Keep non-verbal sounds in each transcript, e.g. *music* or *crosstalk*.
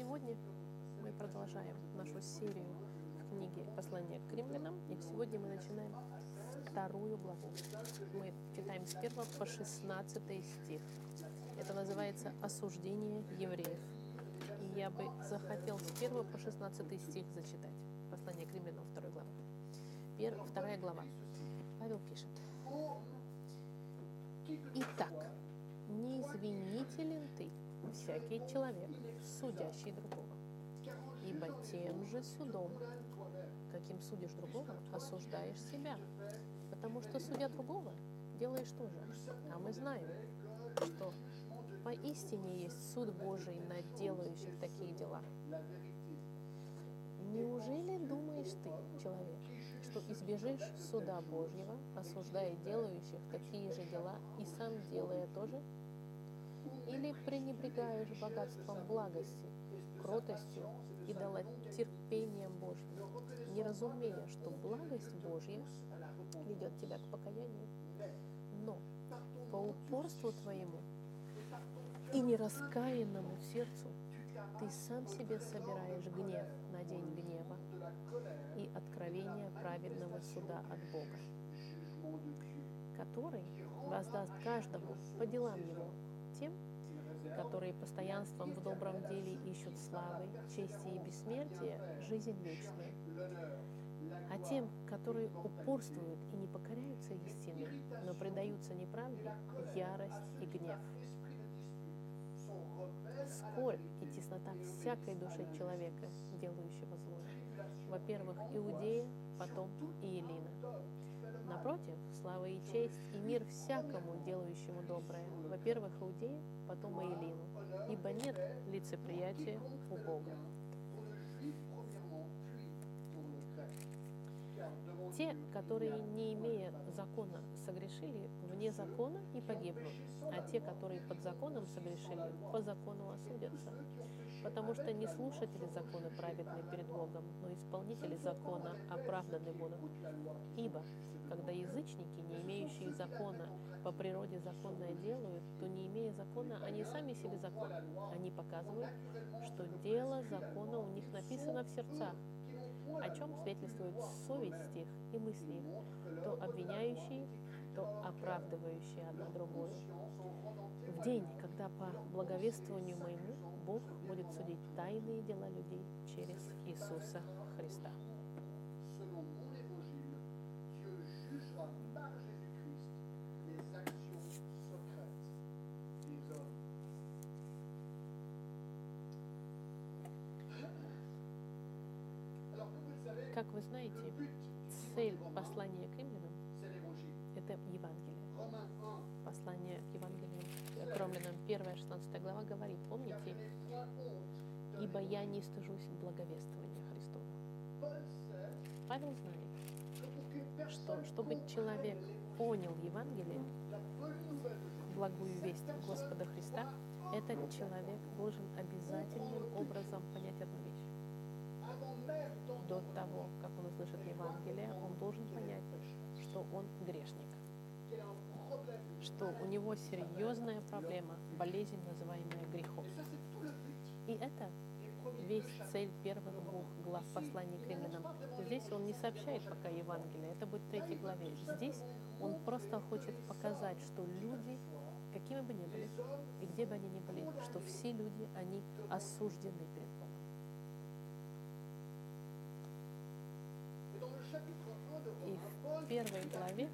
Сегодня мы продолжаем нашу серию в книге «Послание к римлянам». И сегодня мы начинаем вторую главу. Мы читаем с 1 по 16 стих. Это называется «Осуждение евреев». И я бы захотел с 1 по 16 стих зачитать. Послание к римлянам, второй главы. Пер, вторая глава. Павел пишет. Итак, не извинителен ты, всякий человек, судящий другого. Ибо тем же судом, каким судишь другого, осуждаешь себя. Потому что, судя другого, делаешь то же. А мы знаем, что поистине есть суд Божий над делающих такие дела. Неужели думаешь ты, человек, что избежишь суда Божьего, осуждая делающих такие же дела и сам делая тоже? Или пренебрегаешь богатством благости, кротостью и терпением Божьим, не разумея, что благость Божья ведет тебя к покаянию? Но по упорству твоему и нераскаянному сердцу ты сам себе собираешь гнев на день гнева и откровение праведного суда от Бога, который воздаст каждому по делам его, тем, которые постоянством в добром деле ищут славы, чести и бессмертия, жизнь вечную. А тем, которые упорствуют и не покоряются истине, но предаются неправде, ярость и гнев. Сколь и теснота всякой души человека, делающего злое. Во-первых, Иудея, потом и Елина. Напротив, слава и честь и мир всякому, делающему доброе. Во-первых, Иудея, потом и Елину. Ибо нет лицеприятия у Бога. Те, которые, не имея закона, согрешили вне закона и погибнут, а те, которые под законом согрешили, по закону осудятся. Потому что не слушатели закона праведны перед Богом, но исполнители закона оправданы будут. Ибо, когда язычники, не имеющие закона, по природе законное делают, то не имея закона, они сами себе закон. Они показывают, что дело закона у них написано в сердцах, о чем свидетельствует совесть их и мысли их, то обвиняющие, то оправдывающие одна другую. В день, когда по благовествованию моему Бог будет судить тайные дела людей через Иисуса Христа. Как вы знаете, цель послания к римлянам – это Евангелие. Послание к Евангелию к римлянам, 1 16 глава говорит, помните, «Ибо я не стыжусь благовествования Христова». Павел знает, что чтобы человек понял Евангелие, благую весть Господа Христа, этот человек должен обязательным образом понять одну вещь до того, как он услышит Евангелие, он должен понять, что он грешник, что у него серьезная проблема, болезнь, называемая грехом. И это весь цель первых двух глав послания к римлянам. Здесь он не сообщает пока Евангелие, это будет в третьей главе. Здесь он просто хочет показать, что люди, какими бы ни были, и где бы они ни были, что все люди, они осуждены перед И в первой главе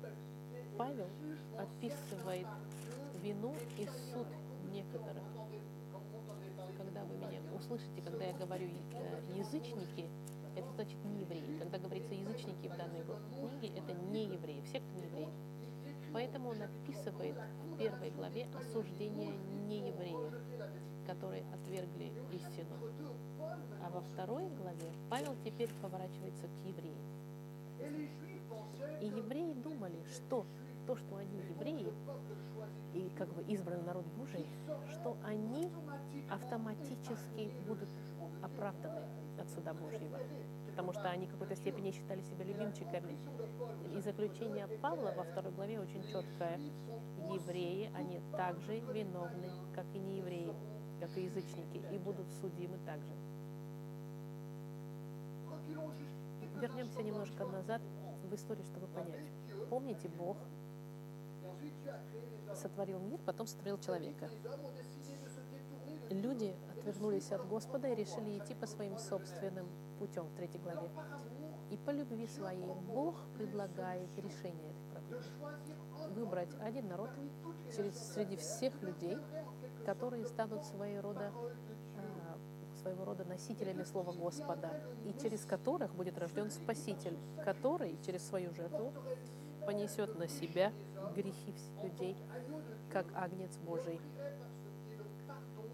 Павел описывает вину и суд некоторых. Когда вы меня услышите, когда я говорю э, язычники, это значит не евреи. Когда говорится язычники в данной книге, это не евреи, все, кто не евреи. Поэтому он описывает в первой главе осуждение неевреев, которые отвергли истину. А во второй главе Павел теперь поворачивается к евреям. И евреи думали, что то, что они евреи, и как бы избранный народ Божий, что они автоматически будут оправданы от суда Божьего, потому что они в какой-то степени считали себя любимчиками. И заключение Павла во второй главе очень четкое. Евреи, они также виновны, как и не евреи. как и язычники, и будут судимы также. Вернемся немножко назад в историю, чтобы понять. Помните, Бог сотворил мир, потом сотворил человека. Люди отвернулись от Господа и решили идти по своим собственным путем в третьей главе. И по любви своей Бог предлагает решение этой проблемы. Выбрать один народ через, среди всех людей, которые станут своего рода, а, своего рода носителями Слова Господа, и через которых будет рожден Спаситель, который через свою жертву понесет на себя грехи всех людей, как Агнец Божий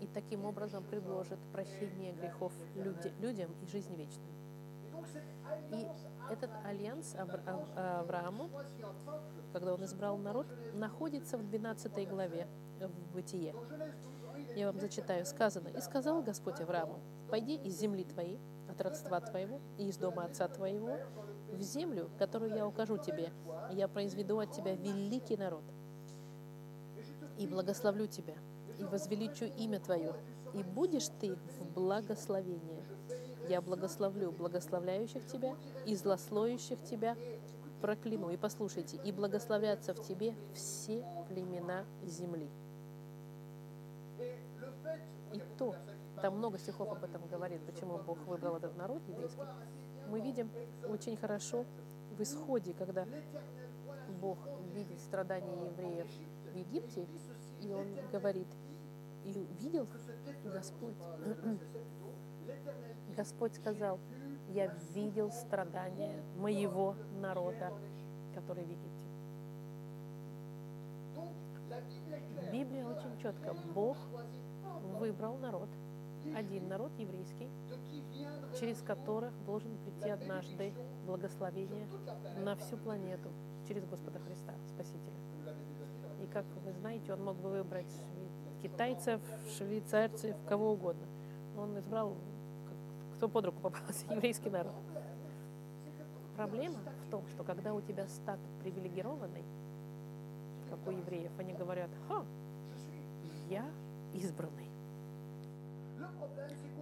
и таким образом предложит прощение грехов люди, людям и жизнь вечную. И этот альянс Аврааму, когда он избрал народ, находится в 12 главе в Бытие. Я вам зачитаю. Сказано, «И сказал Господь Аврааму, пойди из земли твоей, от родства твоего и из дома отца твоего, в землю, которую я укажу тебе, я произведу от тебя великий народ, и благословлю тебя, и возвеличу имя Твое, и будешь Ты в благословении. Я благословлю благословляющих Тебя и злословящих Тебя прокляну. И послушайте, и благословятся в Тебе все племена земли. И то, там много стихов об этом говорит, почему Бог выбрал этот народ еврейский. Мы видим очень хорошо в исходе, когда Бог видит страдания евреев в Египте, и Он говорит, и видел Господь. *clears throat* Господь сказал, я видел страдания моего народа, который в Египте. Библия очень четко. Бог выбрал народ, один народ еврейский, через которых должен прийти однажды благословение на всю планету через Господа Христа, Спасителя. И как вы знаете, он мог бы выбрать китайцев, швейцарцев, кого угодно. Он избрал, кто под руку попался, *laughs* еврейский народ. Проблема в том, что когда у тебя статус привилегированный, как у евреев, они говорят, ха, я избранный.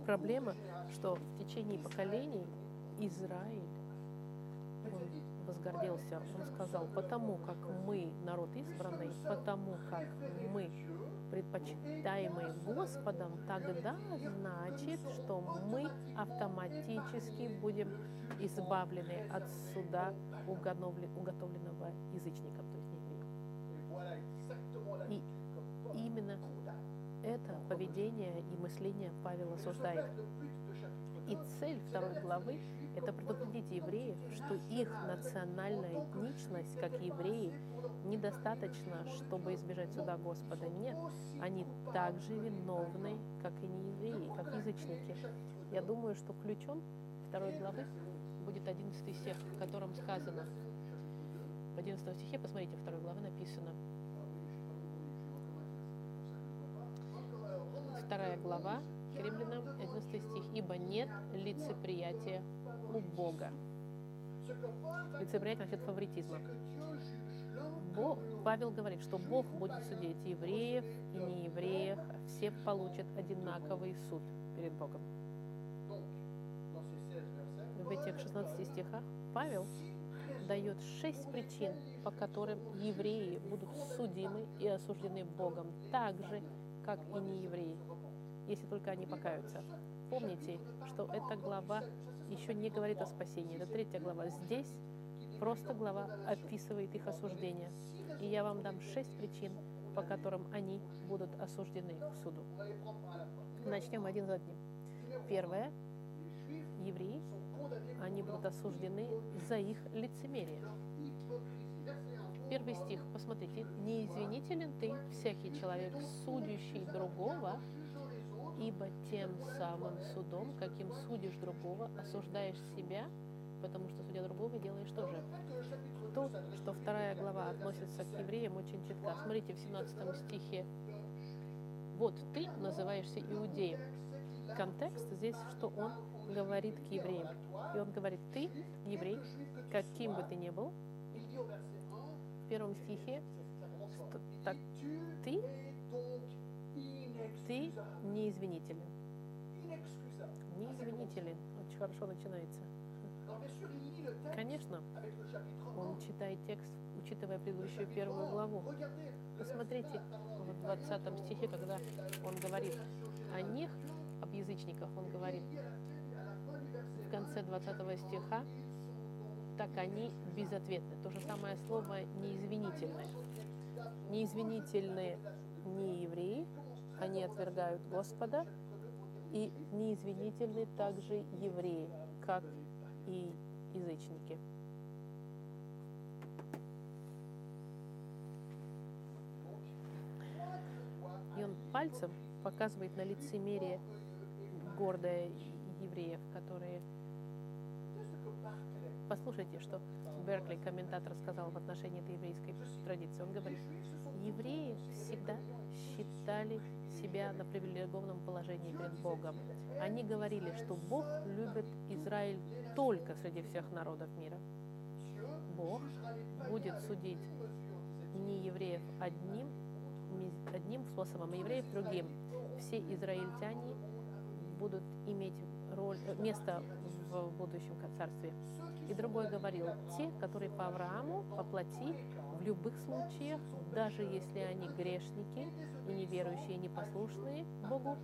Проблема, что в течение поколений Израиль, он возгордился, он сказал, потому как мы народ избранный, потому как мы предпочитаемые Господом, тогда значит, что мы автоматически будем избавлены от суда уготовленного язычникам, то есть не И именно это поведение и мышление Павел осуждает. И цель второй главы – это предупредить евреев, что их национальная этничность, как евреи, недостаточно, чтобы избежать суда Господа. Нет, они также виновны, как и не евреи, как язычники. Я думаю, что ключом второй главы. будет 11 стих, в котором сказано, в 11 стихе, посмотрите, второй главы написано, вторая глава, Римлянам, 11 стих, «Ибо нет лицеприятия у Бога». Лицеприятие насчет фаворитизма. Бог, Павел говорит, что Бог будет судить евреев и неевреев, все получат одинаковый суд перед Богом. В этих 16 стихах Павел дает шесть причин, по которым евреи будут судимы и осуждены Богом, так же, как и неевреи, если только они покаются. Помните, что эта глава еще не говорит о спасении. Это третья глава. Здесь просто глава описывает их осуждение. И я вам дам шесть причин, по которым они будут осуждены к суду. Начнем один за одним. Первое. Евреи, они будут осуждены за их лицемерие. Первый стих, посмотрите. «Не извинителен ты, всякий человек, судящий другого, ибо тем самым судом, каким судишь другого, осуждаешь себя, потому что, судя другого, делаешь тоже. То, что вторая глава относится к евреям, очень четко. Смотрите, в 17 стихе. Вот ты называешься иудеем. Контекст здесь, что он говорит к евреям. И он говорит, ты, еврей, каким бы ты ни был, первом стихе, так, ты, ты не неизвинителен. Неизвинителен. Очень хорошо начинается. Конечно, он читает текст, учитывая предыдущую первую главу. Посмотрите в 20 стихе, когда он говорит о них, об язычниках, он говорит в конце 20 стиха, так они безответны. То же самое слово неизвинительное. Неизвинительные не евреи, они отвергают Господа, и неизвинительны также евреи, как и язычники. И он пальцем показывает на лицемерие гордое евреев, которые... Послушайте, что Беркли, комментатор, сказал в отношении этой еврейской традиции. Он говорит, евреи всегда считали себя на привилегированном положении перед Богом. Они говорили, что Бог любит Израиль только среди всех народов мира. Бог будет судить не евреев одним, одним способом, а евреев другим. Все израильтяне будут иметь роль, место в будущем царстве. И другой говорил, те, которые по Аврааму, по плоти, в любых случаях, даже если они грешники и неверующие, и непослушные Богу,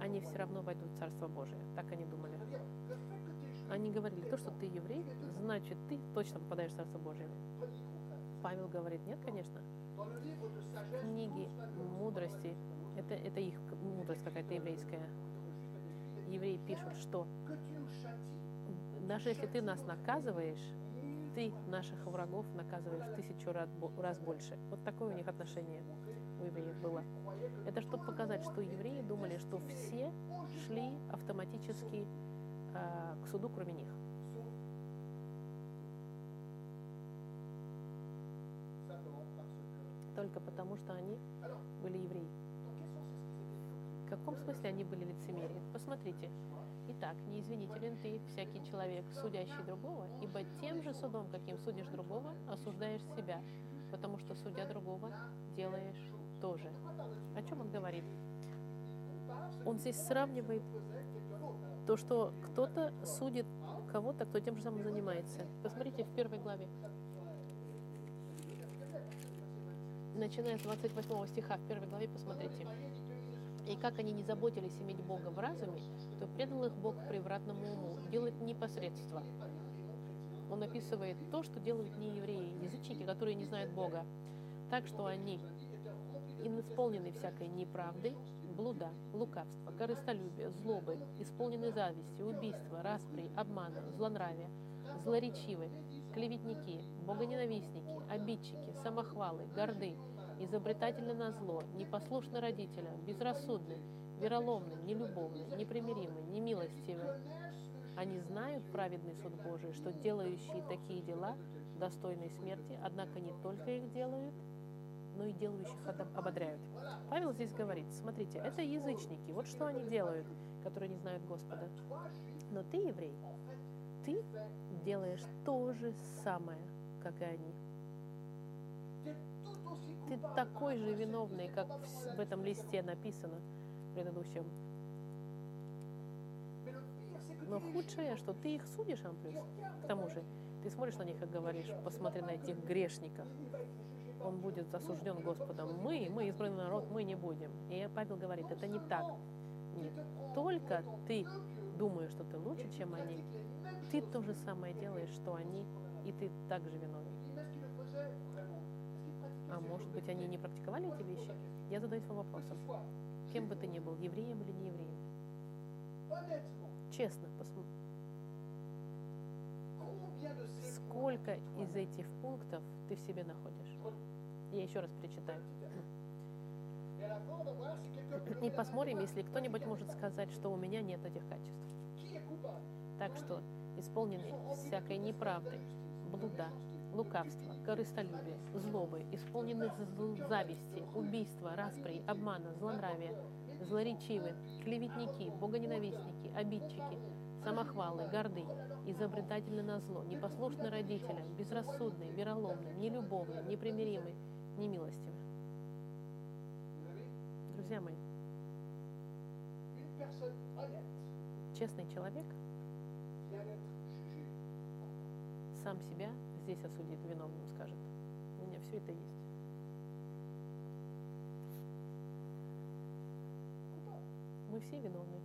они все равно войдут в Царство Божие. Так они думали. Они говорили, то, что ты еврей, значит, ты точно попадаешь в Царство Божие. Павел говорит, нет, конечно. Книги мудрости, это, это их мудрость какая-то еврейская. Евреи пишут, что даже если ты нас наказываешь, ты наших врагов наказываешь тысячу раз, раз больше. Вот такое у них отношение у евреев было. Это чтобы показать, что евреи думали, что все шли автоматически э, к суду, кроме них. Только потому, что они были евреи. В каком смысле они были лицемерие? Посмотрите. Итак, неизвинителен ты, всякий человек, судящий другого, ибо тем же судом, каким судишь другого, осуждаешь себя, потому что судя другого, делаешь тоже. О чем он говорит? Он здесь сравнивает то, что кто-то судит кого-то, кто тем же самым занимается. Посмотрите в первой главе. Начиная с 28 стиха в первой главе, посмотрите. И как они не заботились иметь Бога в разуме, то предал их Бог превратному уму, делать непосредство. Он описывает то, что делают не евреи, язычники, которые не знают Бога. Так что они исполнены всякой неправдой, блуда, лукавства, корыстолюбия, злобы, исполнены зависти, убийства, распри, обмана, злонравия, злоречивы, клеветники, богоненавистники, обидчики, самохвалы, горды, изобретательны на зло, непослушны родителям, безрассудны, вероломны, нелюбовны, непримиримы, немилостивы. Они знают праведный суд Божий, что делающие такие дела достойной смерти, однако не только их делают, но и делающих ободряют. Павел здесь говорит, смотрите, это язычники, вот что они делают, которые не знают Господа. Но ты, еврей, ты делаешь то же самое, как и они. Ты такой же виновный, как в этом листе написано предыдущем. Но худшее, что ты их судишь, Амплюс. К тому же, ты смотришь на них и говоришь, посмотри на этих грешников он будет осужден Господом. Мы, мы избранный народ, мы не будем. И Павел говорит, это не так. Не только ты думаешь, что ты лучше, чем они, ты то же самое делаешь, что они, и ты также виновен. А может быть, они не практиковали эти вещи? Я задаюсь вам вопросом. Кем бы ты ни был, евреем или не евреем? Честно, посмотри. Сколько из этих пунктов ты в себе находишь? Я еще раз прочитаю. И посмотрим, если кто-нибудь может сказать, что у меня нет этих качеств. Так что исполнены всякой неправды, блуда, лукавства, корыстолюбия, злобы, исполнены зависти, убийства, распри, обмана, злонравия, злоречивы, клеветники, богоненавистники, обидчики, самохвалы, горды, изобретательны на зло, непослушны родителям, безрассудные, вероломны, нелюбовны, непримиримы, немилостивы. Друзья мои, Честный человек сам себя здесь осудит, виновным скажет. У меня все это есть. Мы все виновны.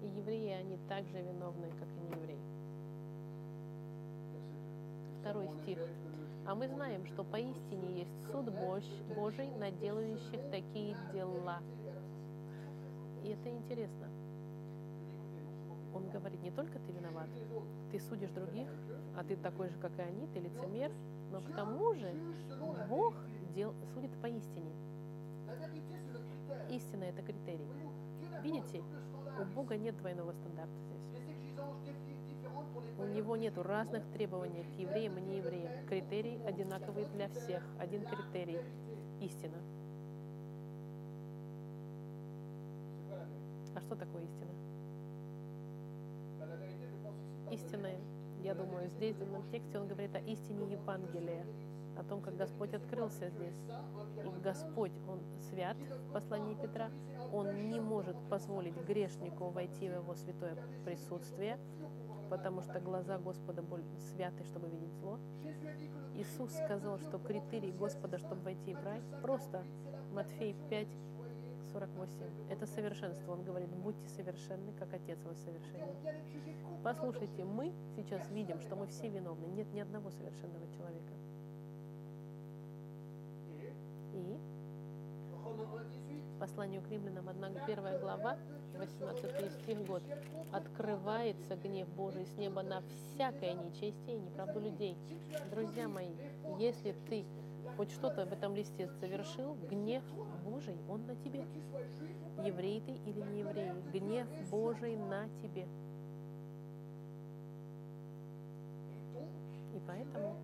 И евреи, они также виновны, как и неевреи. Verset 2. Второй стих. А мы знаем, что поистине есть суд Божий над делающих такие дела. И это интересно. Он говорит, не только ты виноват, ты судишь других, а ты такой же, как и они, ты лицемер, но к тому же Бог дел, судит поистине. Истина – это критерий. Видите, у. Бога нет двойного стандарта здесь. У него нет разных требований к евреям и неевреям. Критерий одинаковый для всех. Один критерий – истина. А что такое истина? L'évangile. я думаю, здесь в данном тексте он говорит о истине Евангелия, о том, как Господь открылся здесь. И Господь, Он свят в послании Петра, Он не может позволить грешнику войти в Его святое присутствие, потому что глаза Господа святы, чтобы видеть зло. Иисус сказал, что критерий Господа, чтобы войти в рай, просто Матфей 5, 48. Это совершенство. Он говорит, будьте совершенны, как Отец ваш совершенен. Послушайте, мы сейчас видим, что мы все виновны. Нет ни одного совершенного человека. И Romains 1, 18. посланию к римлянам, 1 глава, 18 стих год. Открывается гнев Божий с неба на всякое нечестие и неправду людей. Друзья мои, если ты хоть что-то в этом листе совершил, гнев Божий, он на тебе. Еврей ты или не еврей, гнев Божий на тебе. И поэтому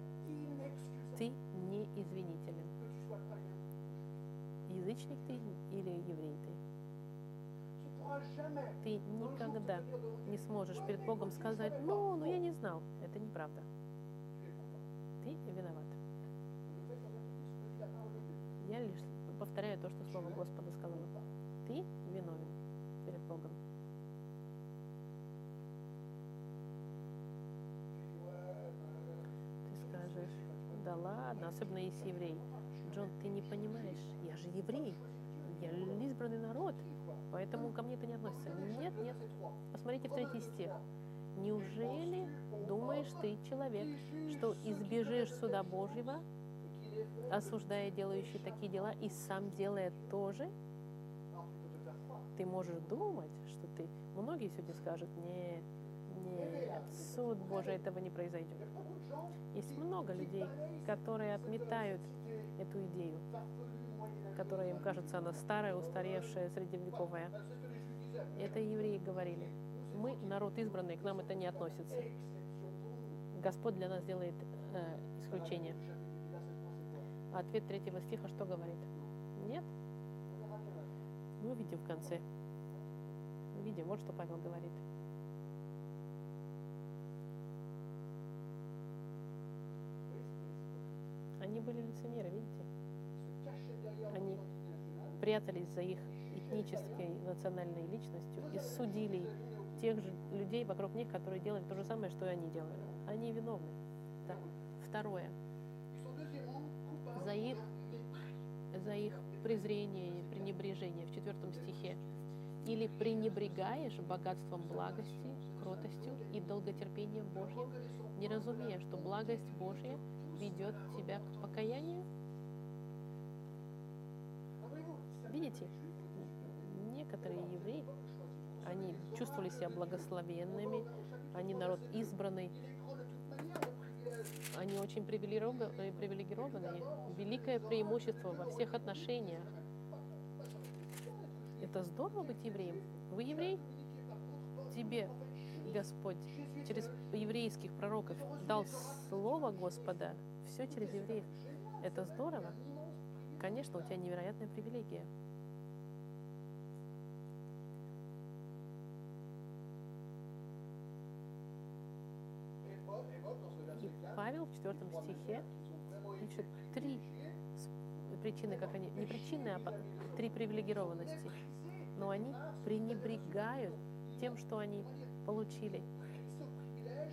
ты не извинителен. Язычник ты или еврей ты. Ты никогда не сможешь перед Богом сказать, ну, ну я не знал. Это неправда. Повторяю то, что Слово Господа сказано. Ты виновен перед Богом. Ты скажешь, да ладно, особенно если еврей. Джон, ты не понимаешь, я же еврей, я избранный народ, поэтому ко мне это не относится. Нет, нет. Посмотрите в третий стих. Неужели думаешь ты, человек, что избежишь суда Божьего, осуждая делающий такие дела, и сам делая тоже? Ты можешь думать, что ты... Многие сегодня скажут, нет, нет, суд Божий этого не произойдет. Есть много людей, которые отметают эту идею, которая им кажется, она старая, устаревшая, средневековая. Это евреи говорили. Мы народ избранный, к нам это не относится. Господь для нас делает э, исключение. А ответ третьего стиха что говорит? Нет? Мы увидим в конце. Увидим, вот что Павел говорит. Они были лицемеры, видите? Они прятались за их этнической национальной личностью и судили тех же людей вокруг них, которые делали то же самое, что и они делали. Они виновны. Да. Второе. За их, за их презрение и пренебрежение в четвертом стихе. Или пренебрегаешь богатством благости, кротостью и долготерпением Божьим, не разумея, что благость Божья ведет тебя к покаянию? Видите, некоторые евреи, они чувствовали себя благословенными, они народ избранный, они очень привилегированы, привилегированные, великое преимущество во всех отношениях. Это здорово быть евреем. Вы еврей? Тебе Господь через еврейских пророков дал слово Господа, все через евреев. Это здорово. Конечно, у тебя невероятная привилегия. И Павел в четвертом стихе пишет три причины, как они, не причины, а три привилегированности. Но они пренебрегают тем, что они получили.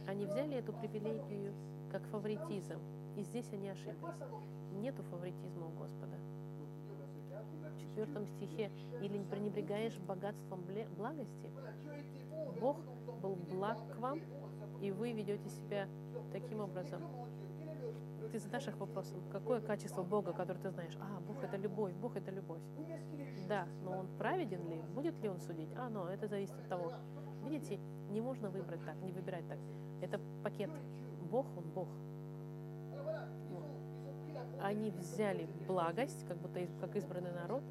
Они взяли эту привилегию как фаворитизм. И здесь они ошиблись. Нету фаворитизма у Господа. В четвертом стихе «Или не пренебрегаешь богатством благости?» Бог был благ к вам, и вы ведете себя таким образом. Ты задашь их вопросом, какое качество Бога, которое ты знаешь? А, Бог это любовь, Бог это любовь. Да, но Он праведен ли? Будет ли Он судить? А, но это зависит от того. Видите, не можно выбрать так, не выбирать так. Это пакет. Бог, Он Бог. Они взяли благость, как будто как избранный народ,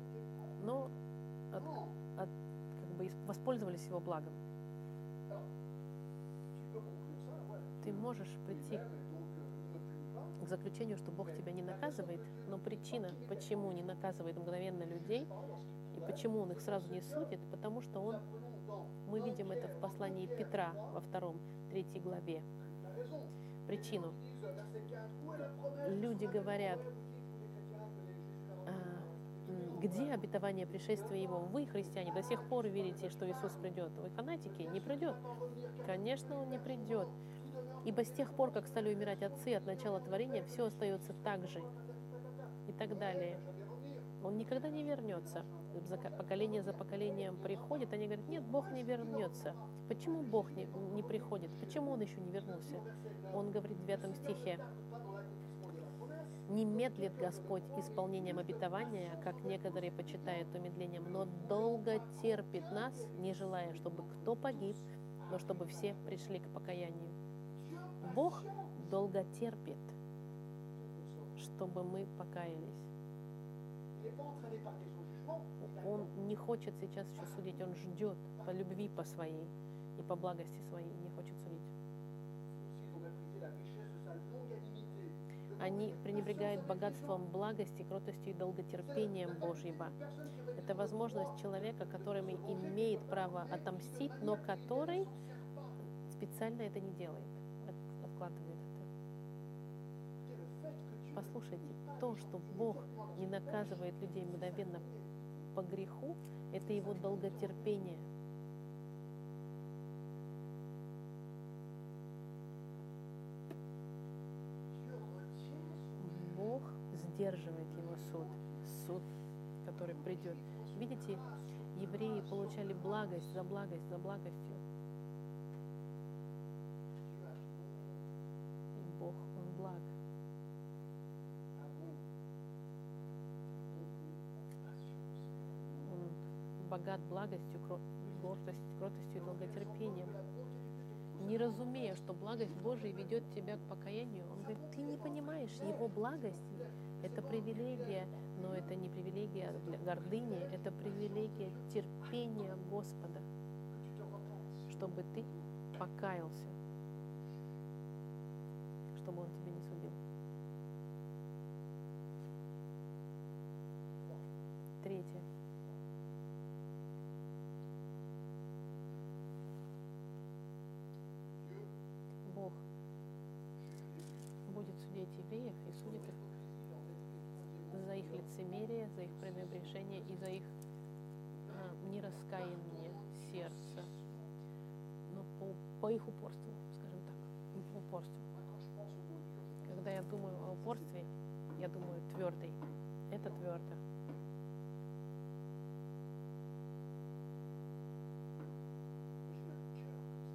но от- от- как бы ис- воспользовались его благом. Ты можешь прийти к заключению, что Бог тебя не наказывает, но причина, почему не наказывает мгновенно людей и почему Он их сразу не судит, потому что Он, мы видим это в послании Петра во втором, третьей главе. Причину. Люди говорят, где обетование пришествия Его? Вы, христиане, до сих пор верите, что Иисус придет. Вы фанатики? Не придет. Конечно, Он не придет. Ибо с тех пор, как стали умирать отцы от начала творения, все остается так же. И так далее. Он никогда не вернется. За ко- поколение за поколением приходит, они говорят, нет, Бог не вернется. Почему Бог не, не приходит? Почему Он еще не вернулся? Он говорит в девятом стихе, не медлит Господь исполнением обетования, как некоторые почитают умедлением, но долго терпит нас, не желая, чтобы кто погиб, но чтобы все пришли к покаянию. Бог долго терпит, чтобы мы покаялись. Он не хочет сейчас еще судить, он ждет по любви по своей и по благости своей, Они пренебрегают богатством благости, кротостью и долготерпением Божьего. Это возможность человека, который имеет право отомстить, но который специально это не делает, от- откладывает это. Послушайте, то, что Бог не наказывает людей мгновенно по греху, это его долготерпение. Бог сдерживает его суд, суд, который придет. Видите, евреи получали благость за благость, за благостью. Бог, Он благ. Богат благостью, кро- гордость- кротостью и долготерпением. Не разумея, что благость Божия ведет тебя к покаянию, он говорит, ты не понимаешь, его благость – это привилегия, но это не привилегия гордыни, это привилегия терпения Господа, чтобы ты покаялся, чтобы он тебя не судил. Третье. Бог будет судить евреев и судит их за их лицемерие, за их пренебрежение и за их а, нераскаяние сердца. Но по, по их упорству, скажем так, по упорству. Когда я думаю о упорстве, я думаю твердый. Это твердо.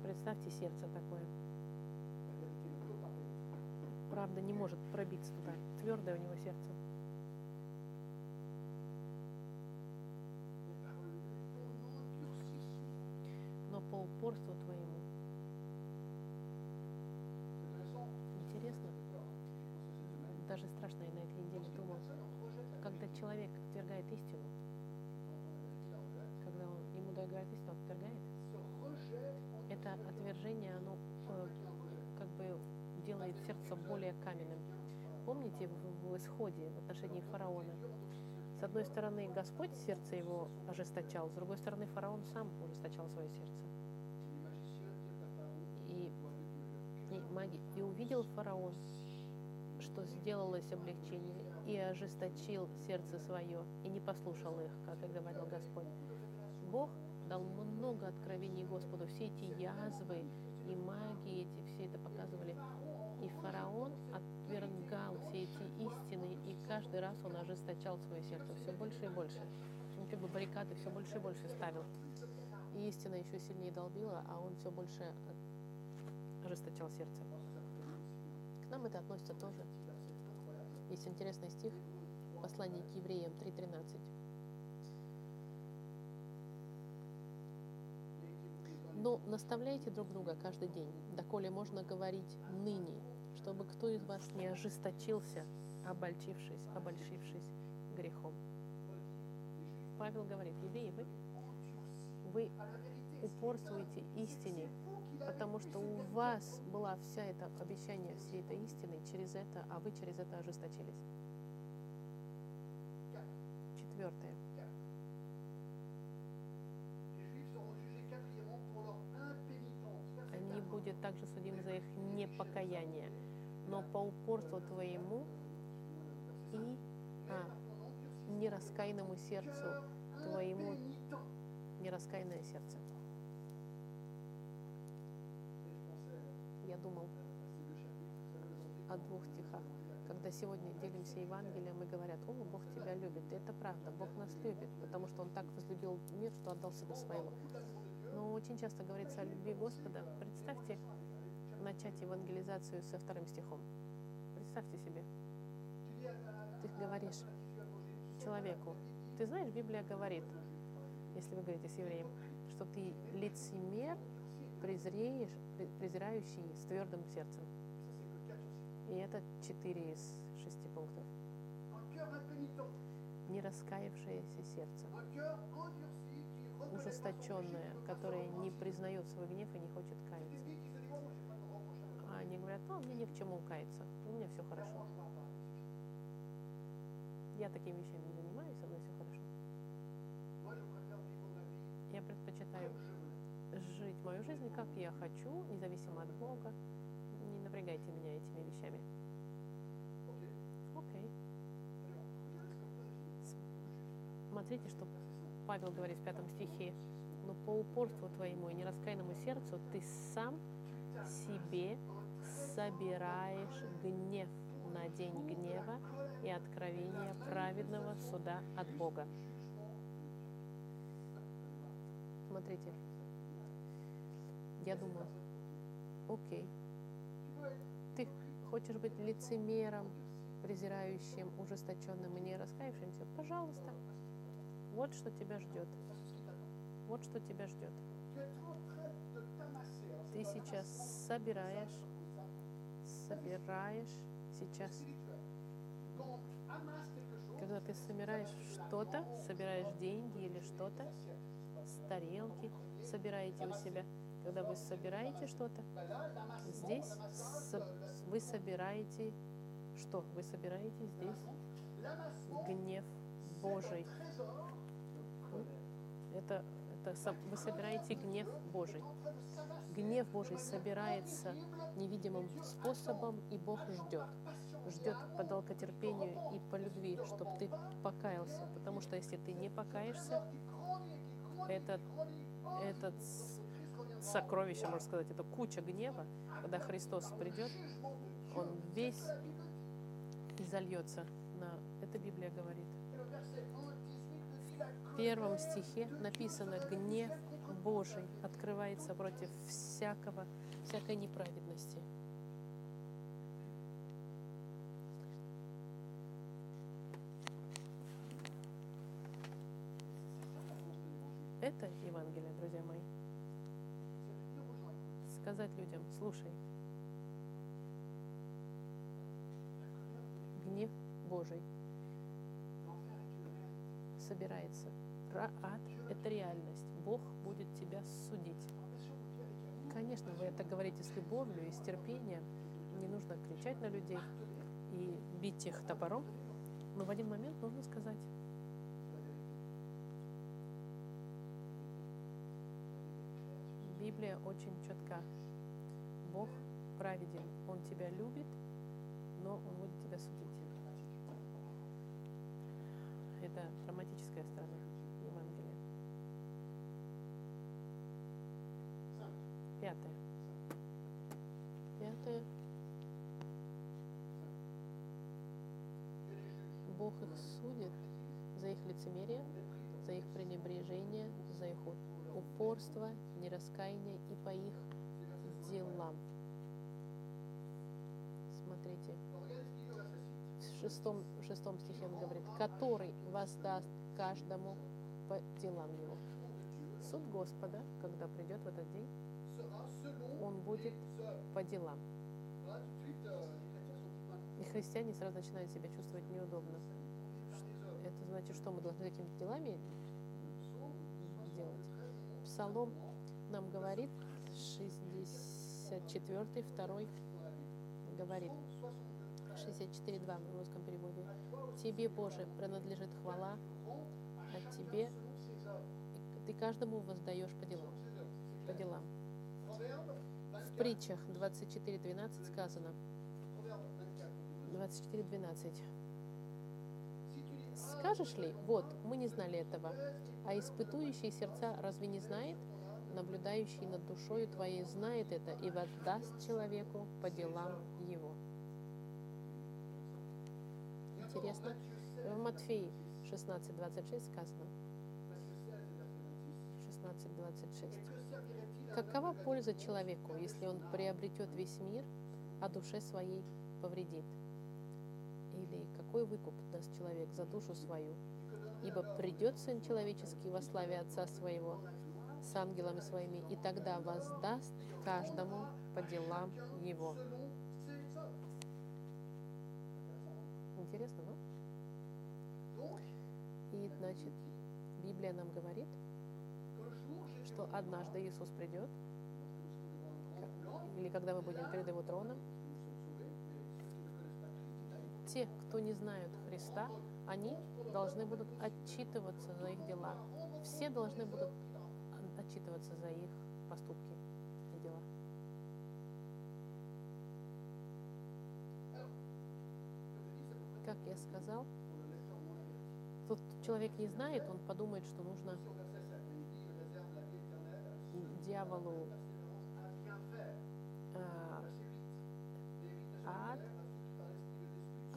Представьте сердце такое. Правда не может пробиться туда. Твердое у него сердце. Но по упорству твоему. Интересно? Даже страшно я на этой неделе думал. Когда человек отвергает истину, когда он, ему догорает истину, отвергает, это отвержение, оно э, как бы делает сердце более каменным. Помните в, в исходе в отношении фараона? С одной стороны, Господь сердце его ожесточал, с другой стороны, фараон сам ужесточал свое сердце. И, и, маги, и увидел фараон, что сделалось облегчение, и ожесточил сердце свое, и не послушал их, как говорил Господь. Бог дал много откровений Господу, все эти язвы и магии эти, все это показывали. И фараон отвергал все эти истины, и каждый раз он ожесточал свое сердце все больше и больше. Он как бы баррикады все больше и больше ставил. И истина еще сильнее долбила, а он все больше ожесточал сердце. Нам это относится тоже. Есть интересный стих в послании к евреям 3.13. Но наставляйте друг друга каждый день, доколе можно говорить ныне, чтобы кто из вас не ожесточился, обольчившись, обольщившись грехом. Павел говорит, евреи, вы, вы упорствуете истине, потому что у вас была вся это обещание всей этой истины через это, а вы через это ожесточились. Четвертое. Они будут также судимы за их непокаяние, но по упорству твоему и а, нераскаянному сердцу твоему нераскаянное сердце. Я думал о двух стихах. Когда сегодня делимся Евангелием и говорят, о, Бог тебя любит. И это правда, Бог нас любит, потому что Он так возлюбил мир, что отдал себя своего. Но очень часто говорится о любви Господа. Представьте начать евангелизацию со вторым стихом. Представьте себе. Ты говоришь человеку, ты знаешь, Библия говорит, если вы говорите с евреем, что ты лицемер, презреешь, презирающий с твердым сердцем. И это четыре из шести пунктов. Не раскаявшееся сердце, ужесточенное, которое не признает свой гнев и не хочет каяться. А они говорят, ну, мне ни к чему каяться, у меня все хорошо. Я такими вещами не занимаюсь, со мной все хорошо. Я предпочитаю жить мою жизнь, как я хочу, независимо от Бога. Не напрягайте меня этими вещами. Окей. Смотрите, что Павел говорит в пятом стихе. Но по упорству твоему и нераскаянному сердцу ты сам себе собираешь гнев на день гнева и откровения праведного суда от Бога. Смотрите, я думаю, окей, ты хочешь быть лицемером, презирающим, ужесточенным и не раскаявшимся? Пожалуйста, вот что тебя ждет. Вот что тебя ждет. Ты сейчас собираешь, собираешь сейчас, когда ты собираешь что-то, собираешь деньги или что-то, с тарелки собираете у себя, когда вы собираете что-то, здесь вы собираете что? Вы собираете здесь гнев Божий. Это, это вы собираете гнев Божий. Гнев Божий собирается невидимым способом, и Бог ждет. Ждет по долготерпению и по любви, чтобы ты покаялся. Потому что если ты не покаешься, этот, этот сокровище, можно сказать, это куча гнева, когда Христос придет, Он весь изольется на... Это Библия говорит. В первом стихе написано «Гнев Божий открывается против всякого, всякой неправедности». Это Евангелие, друзья мои. Сказать людям, слушай, гнев Божий собирается. Ра- Ад — это реальность. Бог будет тебя судить. Конечно, вы это говорите с любовью и с терпением. Не нужно кричать на людей и бить их топором. Но в один момент нужно сказать, Библия очень четка. Бог праведен. Он тебя любит, но Он будет себя судить. Это драматическая сторона Евангелия. Пятое. Пятое. Бог их судит за их лицемерие, за их пренебрежение, за их у- упорство, нераскаяние и по их делам. Смотрите, в шестом, в шестом стихе он говорит, который воздаст каждому по делам его. Суд Господа, когда придет в этот день, он будет по делам. И христиане сразу начинают себя чувствовать неудобно. Это значит, что мы должны какими-то делами делать. 73, Псалом нам говорит, 64 2 говорит, 64 2 в русском переводе. Тебе, Боже, принадлежит хвала, а тебе ты каждому воздаешь по делам. По делам. В 24, притчах 24.12 сказано, Proverbe 24, 24.12. Скажешь ли, вот, мы не знали этого, а испытующий сердца разве не знает? Наблюдающий над душою твоей знает это и воздаст человеку по делам его. Интересно. В Матфеи 16.26 сказано, 16.26. Какова польза человеку, если он приобретет весь мир, а душе своей повредит? Или какой выкуп даст человек за душу свою? Ибо придет Сын Человеческий во славе Отца Своего с ангелами Своими, и тогда воздаст каждому по делам Его. Интересно, да? И, значит, Библия нам говорит, что однажды Иисус придет, или когда мы будем перед Его троном, те, кто не знают Христа, они должны будут отчитываться за их дела. Все должны будут от- отчитываться за их поступки и дела. Как я сказал, тут человек не знает, он подумает, что нужно Sur verset 7, il dit réserve la vie éternelle à ceux qui дьяволу persévérance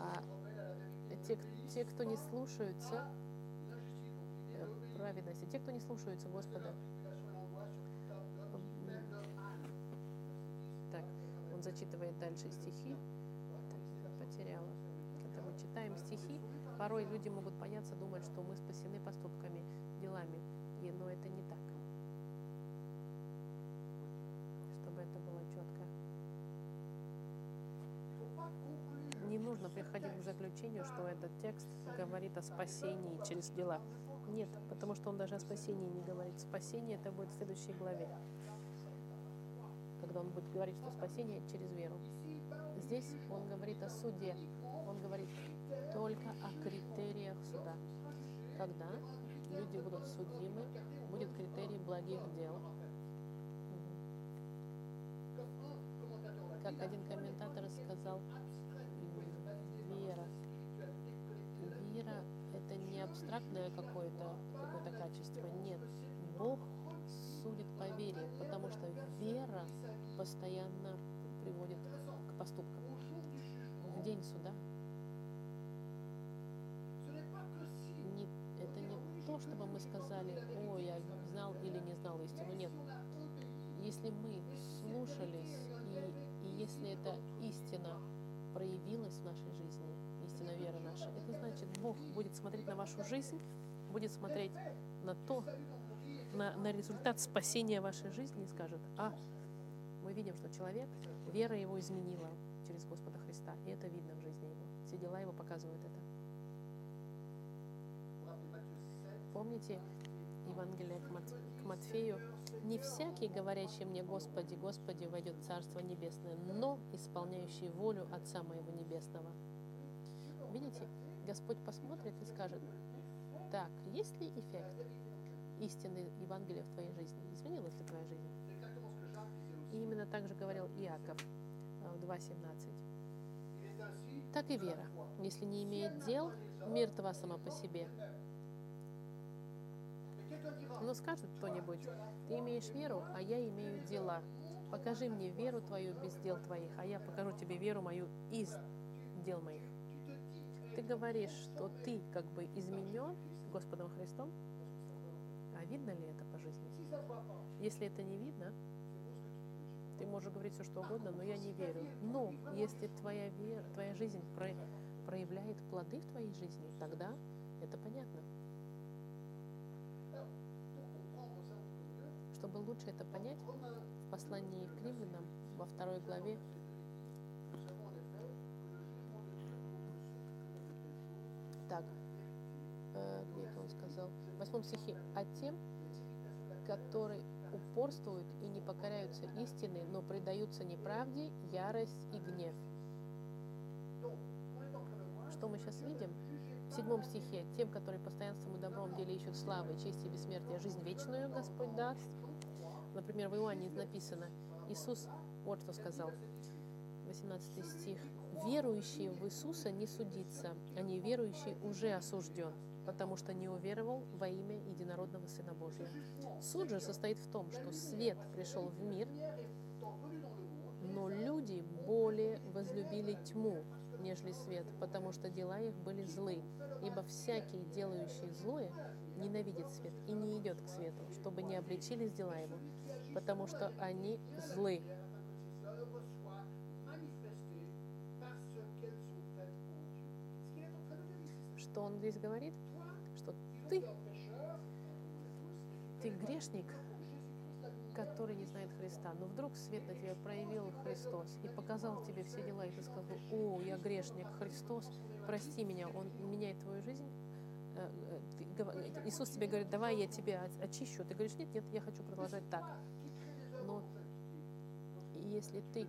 А те, те, кто не слушаются э, праведности, те, кто не слушаются Господа, la tribulation et l'angoisse sur toute œuvre d'homme qui mène leur âme. Verset 10. так, он зачитывает дальше стихи, потеряла. Когда мы читаем стихи, порой люди могут бояться, думать, что мы спасены поступками, делами, и, но это не так. Чтобы это было четко. Il faut pas conclure Не нужно приходить к заключению, что этот текст говорит о спасении через дела. Нет, потому что он даже о спасении не говорит. Спасение это будет в следующей главе, когда он будет говорить, что спасение через веру. Здесь он говорит о суде, он говорит только о критериях суда. Когда люди будут судимы, будет критерий благих дел. Как один комментатор сказал, вера. Вера – это не абстрактное какое-то какое качество, нет. Бог судит по вере, потому что вера постоянно приводит к поступкам. В день суда не, это не то, чтобы мы сказали, о, я знал или не знал истину. Нет. Если мы слушались, и, и если эта истина проявилась в нашей жизни, истина веры наша, это значит, Бог будет смотреть на вашу жизнь, будет смотреть на то, на, на результат спасения вашей жизни и скажет, а, мы видим, что человек, вера его изменила через Господа Христа, и это видно в жизни его. Все дела его показывают это. Помните Евангелие к, Мат- к Матфею? Не всякий, говорящий мне, Господи, Господи, войдет в Царство Небесное, но исполняющий волю Отца Моего Небесного. Видите, Господь посмотрит и скажет, так, есть ли эффект истины Евангелия в твоей жизни? Изменилась ли твоя жизнь? И именно так же говорил Иаков э, в 2.17. Il est ainsi, Так и вера. Если не имеет дел, мертва сама по себе. Но скажет кто-нибудь, ты имеешь веру, а я имею дела. Покажи мне веру твою без дел твоих, а я покажу тебе веру мою из дел моих. Ты говоришь, что ты как бы изменен Господом Христом, а видно ли это по жизни? Если это не видно, ты можешь говорить все что угодно, но я не верю. Но если твоя вера, твоя жизнь про- проявляет плоды в твоей жизни, тогда это понятно. Чтобы лучше это понять, в послании к римлянам во второй главе так, э, где это он сказал, в восьмом стихе, а тем, которые упорствуют и не покоряются истины, но предаются неправде, ярость и гнев. Что мы сейчас видим? В седьмом стихе, тем, которые постоянством и добром деле ищут славы, чести и бессмертия, жизнь вечную Господь даст. Например, в Иоанне написано, Иисус вот что сказал, 18 стих, «Верующий в Иисуса не судится, а неверующий уже осужден, потому что не уверовал во имя единородного Сына Божия». Суд же состоит в том, что свет пришел в мир, но люди более возлюбили тьму, нежели свет, потому что дела их были злы. Ибо всякий, делающий злое, ненавидит свет и не идет к свету, чтобы не обличились дела его, потому что они злы. Что он здесь говорит? Что ты, ты грешник, который не знает Христа, но вдруг свет на тебя проявил Христос и показал тебе все дела, и ты сказал, о, я грешник, Христос, прости меня, Он меняет твою жизнь. Э, э, Иисус тебе говорит, давай я тебя очищу. Ты говоришь, нет, нет, я хочу продолжать так. Если ты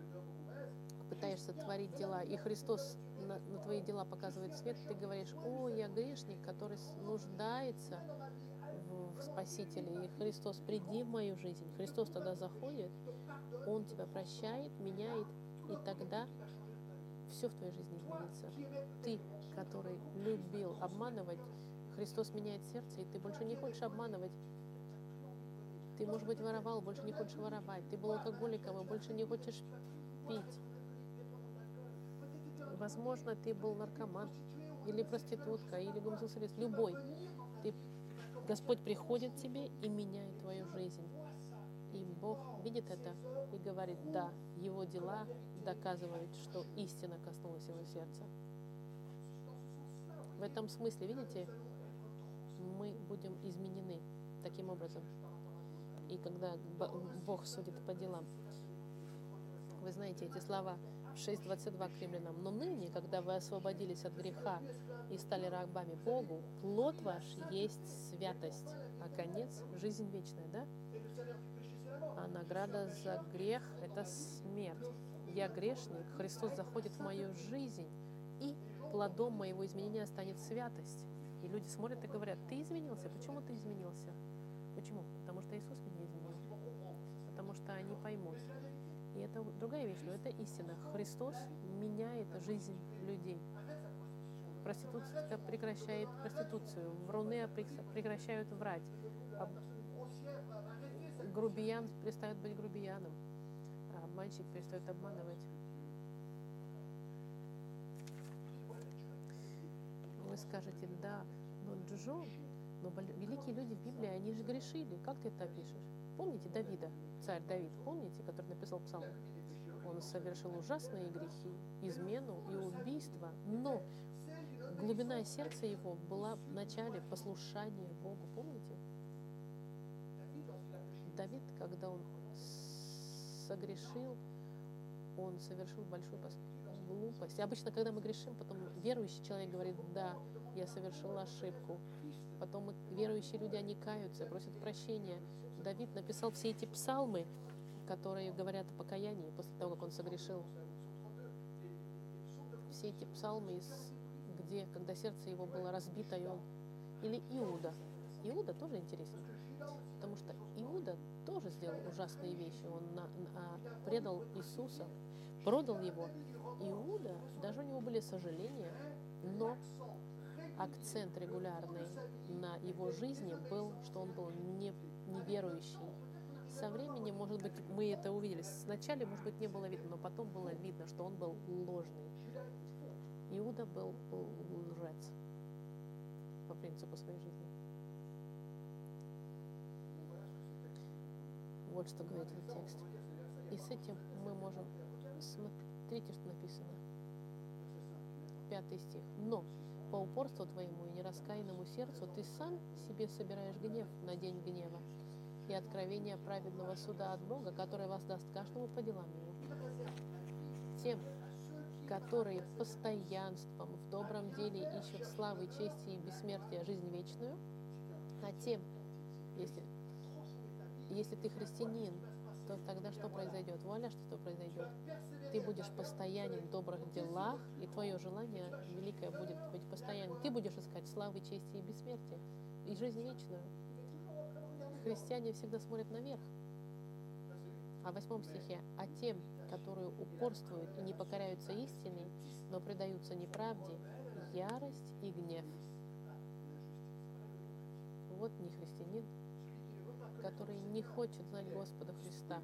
пытаешься творить дела, и Христос на, на твои дела показывает свет, ты говоришь, о, я грешник, который нуждается в, в Спасителе, и Христос, приди в мою жизнь. Христос тогда заходит, Он тебя прощает, меняет, и тогда все в твоей жизни изменится. Ты, который любил обманывать, Христос меняет сердце, и ты больше не хочешь обманывать. Ты, может быть, воровал, больше не хочешь воровать. Ты был алкоголиком, и больше не хочешь пить. Возможно, ты был наркоман, или проститутка, или гомосексуалист, любой. Ты, Господь приходит к тебе и меняет твою жизнь. И Бог видит это и говорит, да, его дела доказывают, что истина коснулась его сердца. В этом смысле, видите, мы будем изменены таким образом. И когда Бог судит по делам, вы знаете эти слова в 6.22 к римлянам. «Но ныне, когда вы освободились от греха и стали рабами Богу, плод ваш есть святость, а конец – жизнь вечная». Да? А награда за грех – это смерть. Я грешник, Христос заходит в мою жизнь, и плодом моего изменения станет святость. И люди смотрят и говорят, ты изменился? Почему ты изменился? Почему? Потому что Иисус меня. Что они поймут. И это другая вещь, но это истина. Христос меняет жизнь людей. Проститутка прекращает проституцию, вруны прек- прекращают врать, грубиян перестает быть грубияном, а обманщик перестает обманывать. Вы скажете, да, но Джо, но великие люди в Библии, они же грешили. Как ты это опишешь? Помните Давида, царь Давид, помните, который написал псалм? Он совершил ужасные грехи, измену и убийство, но глубина сердца его была в начале послушания Богу, помните? Давид, когда он согрешил, он совершил большую пос- глупость. И обычно, когда мы грешим, потом верующий человек говорит, да, я совершил ошибку. Потом верующие люди, они каются, просят прощения. Давид написал все эти псалмы, которые говорят о покаянии после того, как он согрешил. Все эти псалмы, где, когда сердце его было разбито, и он... Или Иуда. Иуда тоже интересен, потому что Иуда тоже сделал ужасные вещи. Он на- на- предал Иисуса, продал его. Иуда, даже у него были сожаления, но акцент регулярный на его жизни был, что он был не, неверующий. Со временем, может быть, мы это увидели. Сначала, может быть, не было видно, но потом было видно, что он был ложный. Иуда был лжец по принципу своей жизни. Вот что говорит этот текст. И с этим мы можем... Смотрите, что написано. Пятый стих. Но по упорству твоему и нераскаянному сердцу ты сам себе собираешь гнев на день гнева и откровение праведного суда от Бога, который воздаст каждому по делам его. Тем, которые постоянством в добром деле ищут славы, чести и бессмертия жизнь вечную, а тем, если, если ты христианин, то тогда что произойдет? Вуаля, что произойдет. Ты будешь постоянен в добрых делах, и твое желание великое будет быть постоянным. Ты будешь искать славы, чести и бессмертия, и жизнь вечную. Христиане всегда смотрят наверх. А в восьмом стихе, а тем, которые упорствуют и не покоряются истине, но предаются неправде, ярость и гнев. Вот не христианин, который не хочет знать Господа Христа.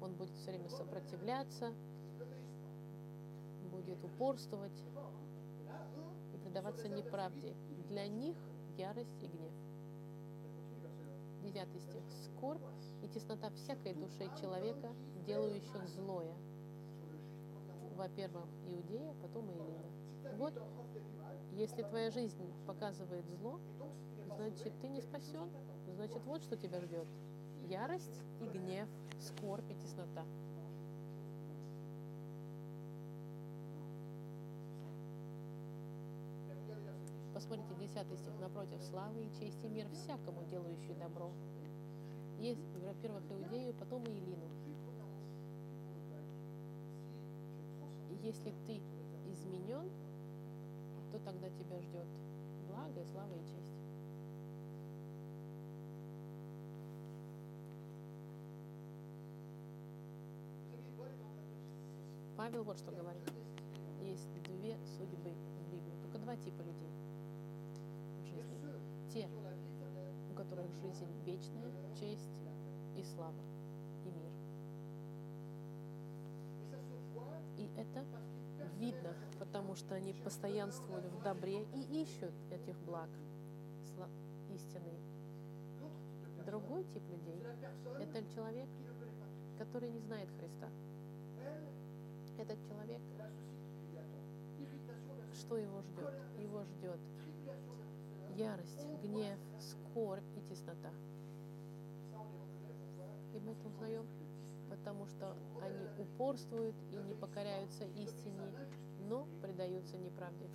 Он будет все время сопротивляться, будет упорствовать и предаваться неправде. Для них ярость и гнев. Девятый стих. Скорбь и теснота всякой души человека, делающих злое. Во-первых, Иудея, потом Иелина. Вот, если твоя жизнь показывает зло, значит, ты не спасен. Значит, вот что тебя ждет. Ярость и гнев, скорбь и теснота. Посмотрите, 10 стих напротив. Славы и честь и мир всякому, делающему добро. Есть, во-первых, Иудею, потом и Илину. Если ты изменен, то тогда тебя ждет благо, слава и честь. Павел вот что говорит. Есть две судьбы в Библии, только два типа людей. Те, у которых жизнь вечная, честь и слава, и мир. И это видно, потому что они постоянствовали в добре и ищут этих благ истины. Другой тип людей – это человек, который не знает Христа. Этот человек, что его ждет? Его ждет ярость, гнев, скорбь и теснота. И мы это узнаем, потому что они упорствуют и не покоряются истине, но предаются неправде.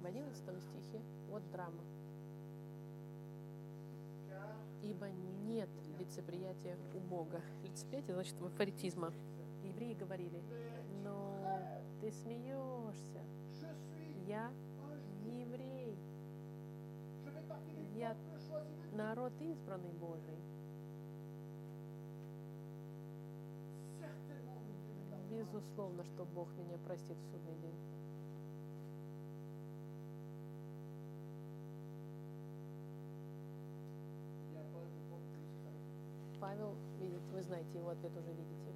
В 11 стихе вот драма. Ибо нет лицеприятия у Бога. Лицеприятие значит фаритизма. Евреи говорили, ты смеешься. Я еврей. Я народ избранный Божий. Безусловно, что Бог меня простит в судный день. Павел видит, вы знаете, его ответ уже видите.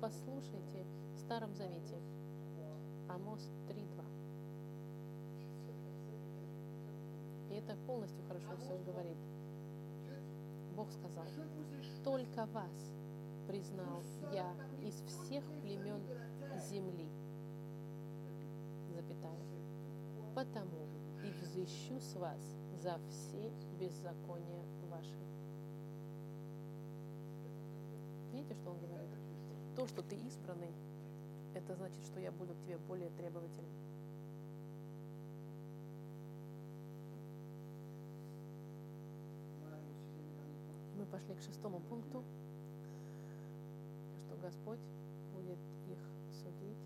Послушайте в Старом Завете. Амос 3.2. И это полностью хорошо все говорит. Бог сказал, только вас признал я из всех племен земли, запятая, потому и взыщу с вас за все беззакония ваши. Видите, что он говорит? То, что ты избранный, это значит, что я буду к тебе более требовательным. Мы пошли к шестому пункту, что Господь будет их судить.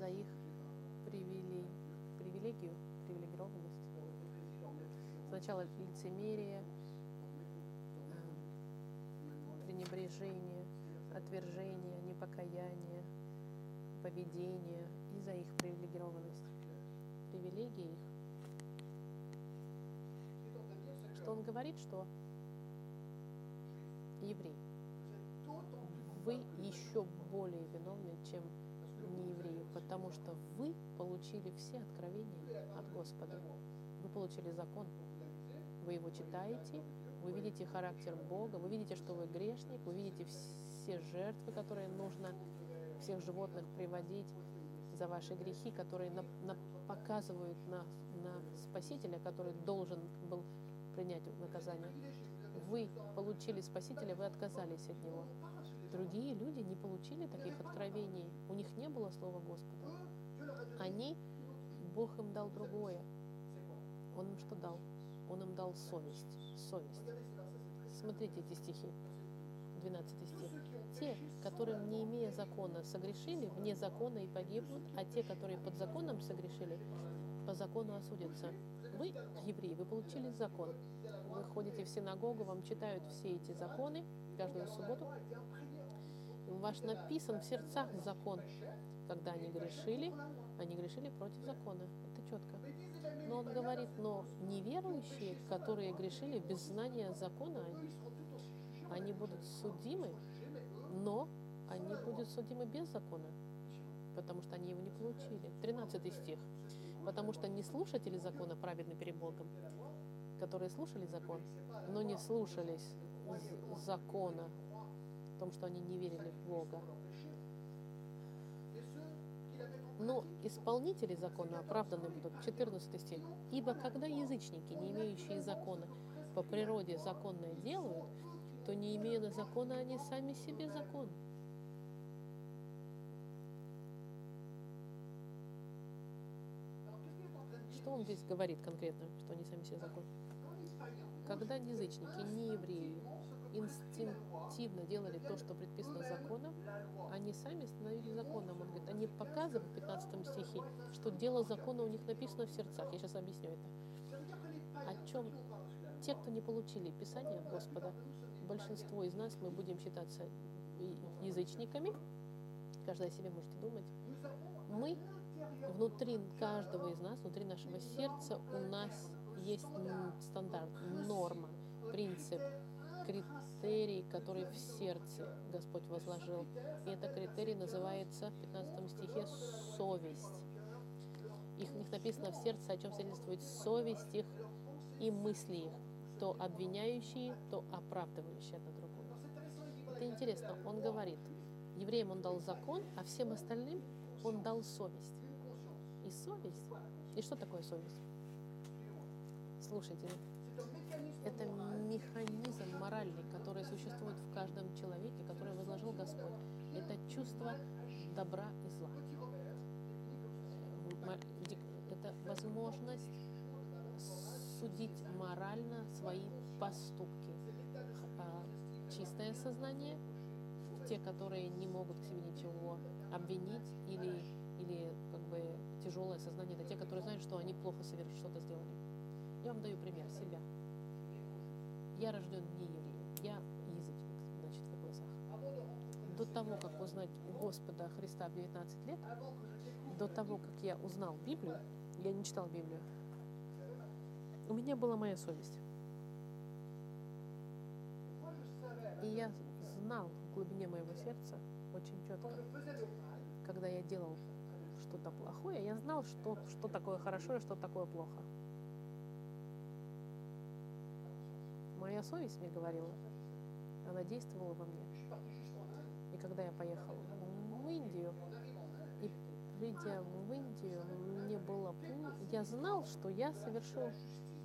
за их привилегию, привилегированность. Сначала лицемерие, пренебрежение, отвержение, непокаяние, поведение и за их привилегированность. Привилегии их. Что он говорит, что еврей, вы еще более виновны, чем не евреи, потому что вы получили все откровения от Господа. Вы получили закон. Вы его читаете, вы видите характер Бога, вы видите, что вы грешник, вы видите все жертвы, которые нужно всех животных приводить за ваши грехи, которые на, на, показывают на, на Спасителя, который должен был принять наказание. Вы получили Спасителя, вы отказались от Него. Другие люди не получили таких откровений. У них не было Слова Господа. Они, Бог им дал другое. Он им что дал? Он им дал совесть. Совесть. Смотрите эти стихи. 12 стих. Те, которые, не имея закона, согрешили, вне закона и погибнут, а те, которые под законом согрешили, по закону осудятся. Вы, евреи, вы получили закон. Вы ходите в синагогу, вам читают все эти законы каждую субботу. Ваш написан в сердцах закон. Когда они грешили, они грешили против закона. Это четко. Но он говорит, но неверующие, которые грешили без знания закона, они будут судимы, но они будут судимы без закона, потому что они его не получили. 13 стих. Потому что не слушатели закона праведны перед Богом, которые слушали закон, но не слушались закона, в том, что они не верили в Бога. Но исполнители закона оправданы будут. 14 стих. Ибо когда язычники, не имеющие закона, по природе законное делают, то не имея на закона, они сами себе закон. Что он здесь говорит конкретно, что они сами себе закон? Когда язычники, не евреи, инстинктивно делали то, что предписано законом, они сами становились законом. Он говорит, они показывают в 15 стихе, что дело закона у них написано в сердцах. Я сейчас объясню это. О чем те, кто не получили Писание Господа, большинство из нас мы будем считаться язычниками, каждый о себе можете думать, мы внутри каждого из нас, внутри нашего сердца у нас есть стандарт, норма, принцип, критерий, который в сердце Господь возложил. И это критерий называется в 15 стихе совесть. Их, них написано в сердце, о чем свидетельствует совесть их и мысли их то обвиняющие, то оправдывающие одно другое. Это интересно. Он говорит, евреям он дал закон, а всем остальным он дал совесть. И совесть. И что такое совесть? Слушайте, это механизм моральный, который существует в каждом человеке, который возложил Господь. Это чувство добра и зла. Это возможность судить морально свои поступки. А, чистое сознание, те, которые не могут к себе ничего обвинить, или, или как бы тяжелое сознание, это те, которые знают, что они плохо совершили, что-то сделали. Я вам даю пример себя. Я рожден не еврей, я язычник, значит, в глазах. До того, как узнать Господа Христа в 19 лет, до того, как я узнал Библию, я не читал Библию, у меня была моя совесть. И я знал в глубине моего сердца очень четко, когда я делал что-то плохое, я знал, что, что такое хорошо и что такое плохо. Моя совесть мне говорила, она действовала во мне. И когда я поехал в Индию, и придя в Индию, мне было... Я знал, что я совершил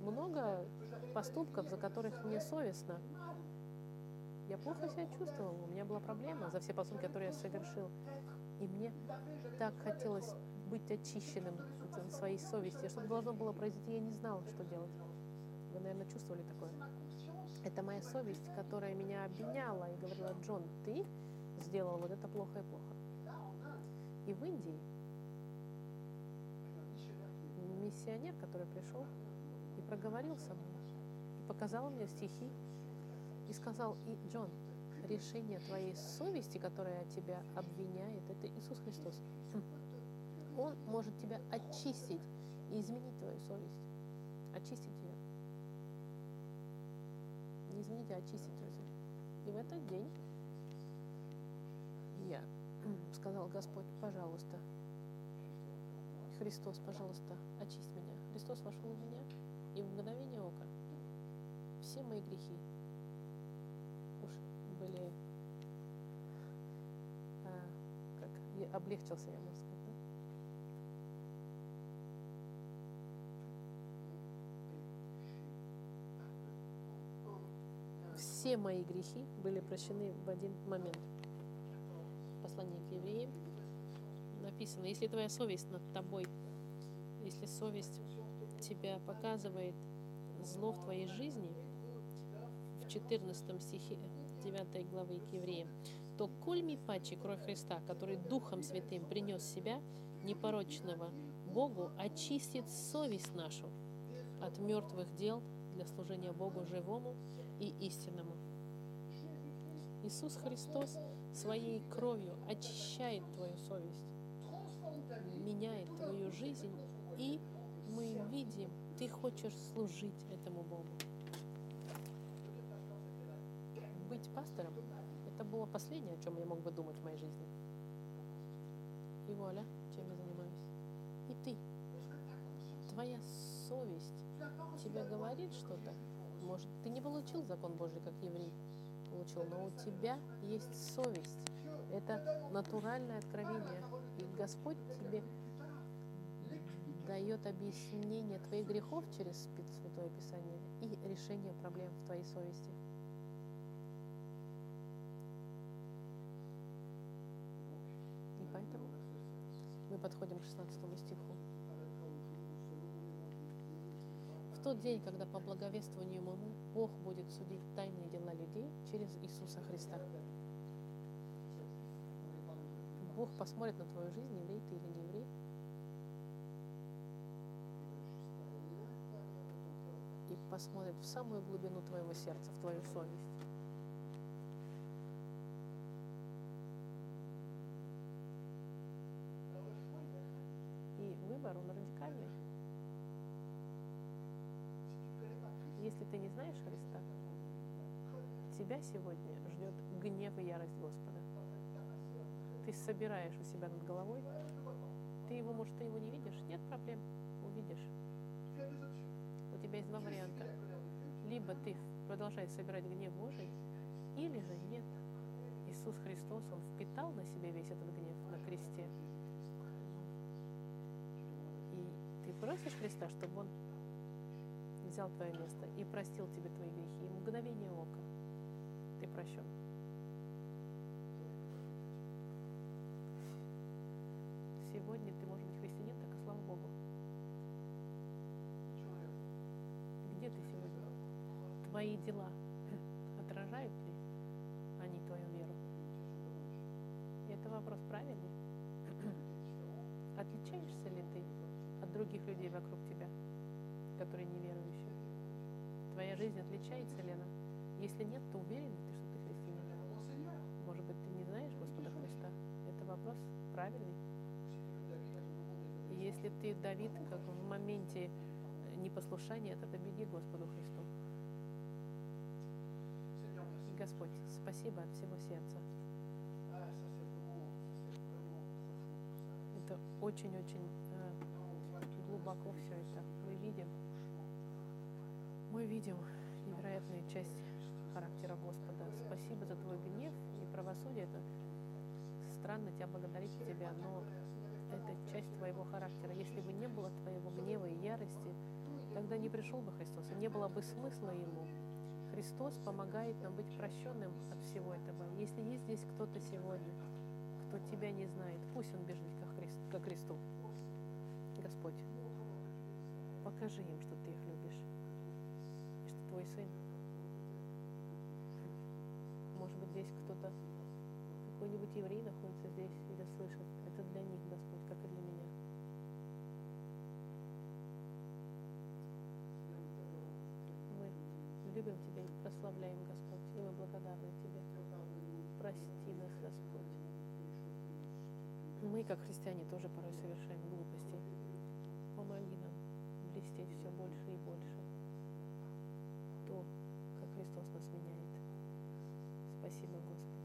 много поступков, за которых мне совестно. Я плохо себя чувствовала, у меня была проблема за все поступки, которые я совершил. И мне так хотелось быть очищенным своей совести. Что должно было произойти, я не знала, что делать. Вы, наверное, чувствовали такое. Это моя совесть, которая меня обвиняла и говорила, Джон, ты сделал вот это плохо и плохо. И в Индии миссионер, который пришел и проговорил со мной, и показал мне стихи, и сказал, и Джон, решение твоей совести, которая тебя обвиняет, это Иисус Христос. Он может тебя очистить и изменить твою совесть. Очистить ее. Не изменить, а очистить, друзья. И в этот день я *clears throat* сказал, Господь, пожалуйста, Христос, пожалуйста, очисть меня. Христос вошел в меня, и в мгновение ока все мои грехи уж были, а, как облегчился я, можно сказать. Да? Все мои грехи были прощены в один момент. Послание к евреям написано, если твоя совесть над тобой, если совесть тебя показывает зло в твоей жизни, в 14 стихе 9 главы к евреям, то коль ми паче кровь Христа, который Духом Святым принес себя, непорочного Богу, очистит совесть нашу от мертвых дел для служения Богу живому и истинному. Иисус Христос своей кровью очищает твою совесть, меняет твою жизнь, и мы видим, ты хочешь служить этому Богу. Быть пастором – это было последнее, о чем я мог бы думать в моей жизни. И вуаля, чем я занимаюсь. И ты, твоя совесть тебе говорит что-то. Может, ты не получил закон Божий, как еврей получил, но у тебя есть совесть. Это натуральное откровение. И Господь тебе дает объяснение твоих грехов через Святое Писание и решение проблем в твоей совести. И поэтому мы подходим к 16 стиху. В тот день, когда по благовествованию моему Бог будет судить тайные дела людей через Иисуса Христа. Бог посмотрит на твою жизнь, еврей ты или не еврей, и посмотрит в самую глубину твоего сердца, в твою совесть. И выбор, он радикальный. Если ты не знаешь Христа, тебя сегодня ждет гнев и ярость Господа. Ты собираешь у себя над головой, ты его, может, ты его не видишь? Нет проблем, увидишь. У тебя есть два варианта. Либо ты продолжаешь собирать гнев Божий, или же нет. Иисус Христос, Он впитал на себе весь этот гнев на кресте. И ты просишь Христа, чтобы Он взял твое место и простил тебе твои грехи. И мгновение прощен. Сегодня ты можешь быть христианин, так и слава Богу. Где ты сегодня? Твои дела отражают ли они твою веру? Это вопрос правильный. Отличаешься ли ты от других людей вокруг тебя, которые неверующие? Твоя жизнь отличается ли она? Если нет, то уверен ты? Может быть, ты не знаешь Господа Христа? Это вопрос правильный. Если ты Давид, как в моменте непослушания, тогда беги Господу Христу. Господь, спасибо от всего сердца. Это очень-очень э, глубоко все это. Мы видим, мы видим невероятную часть характера Господа. Спасибо за твой гнев правосудие. Это странно тебя благодарить тебя, но это часть твоего характера. Если бы не было твоего гнева и ярости, тогда не пришел бы Христос, и не было бы смысла Ему. Христос помогает нам быть прощенным от всего этого. Если есть здесь кто-то сегодня, кто тебя не знает, пусть он бежит ко, Христ, ко Христу. Господь, покажи им, что ты их любишь, и что твой сын. Может быть, здесь кто-то, какой-нибудь еврей находится здесь или слышит. Это для них Господь, как и для меня. Мы любим Тебя и прославляем, Господь, и мы благодарны Тебе. Прости нас, Господь. Мы, как христиане, тоже порой совершаем глупости. Помоги нам блестеть все больше и больше. То, как Христос нас меняет. Спасибо, Господи.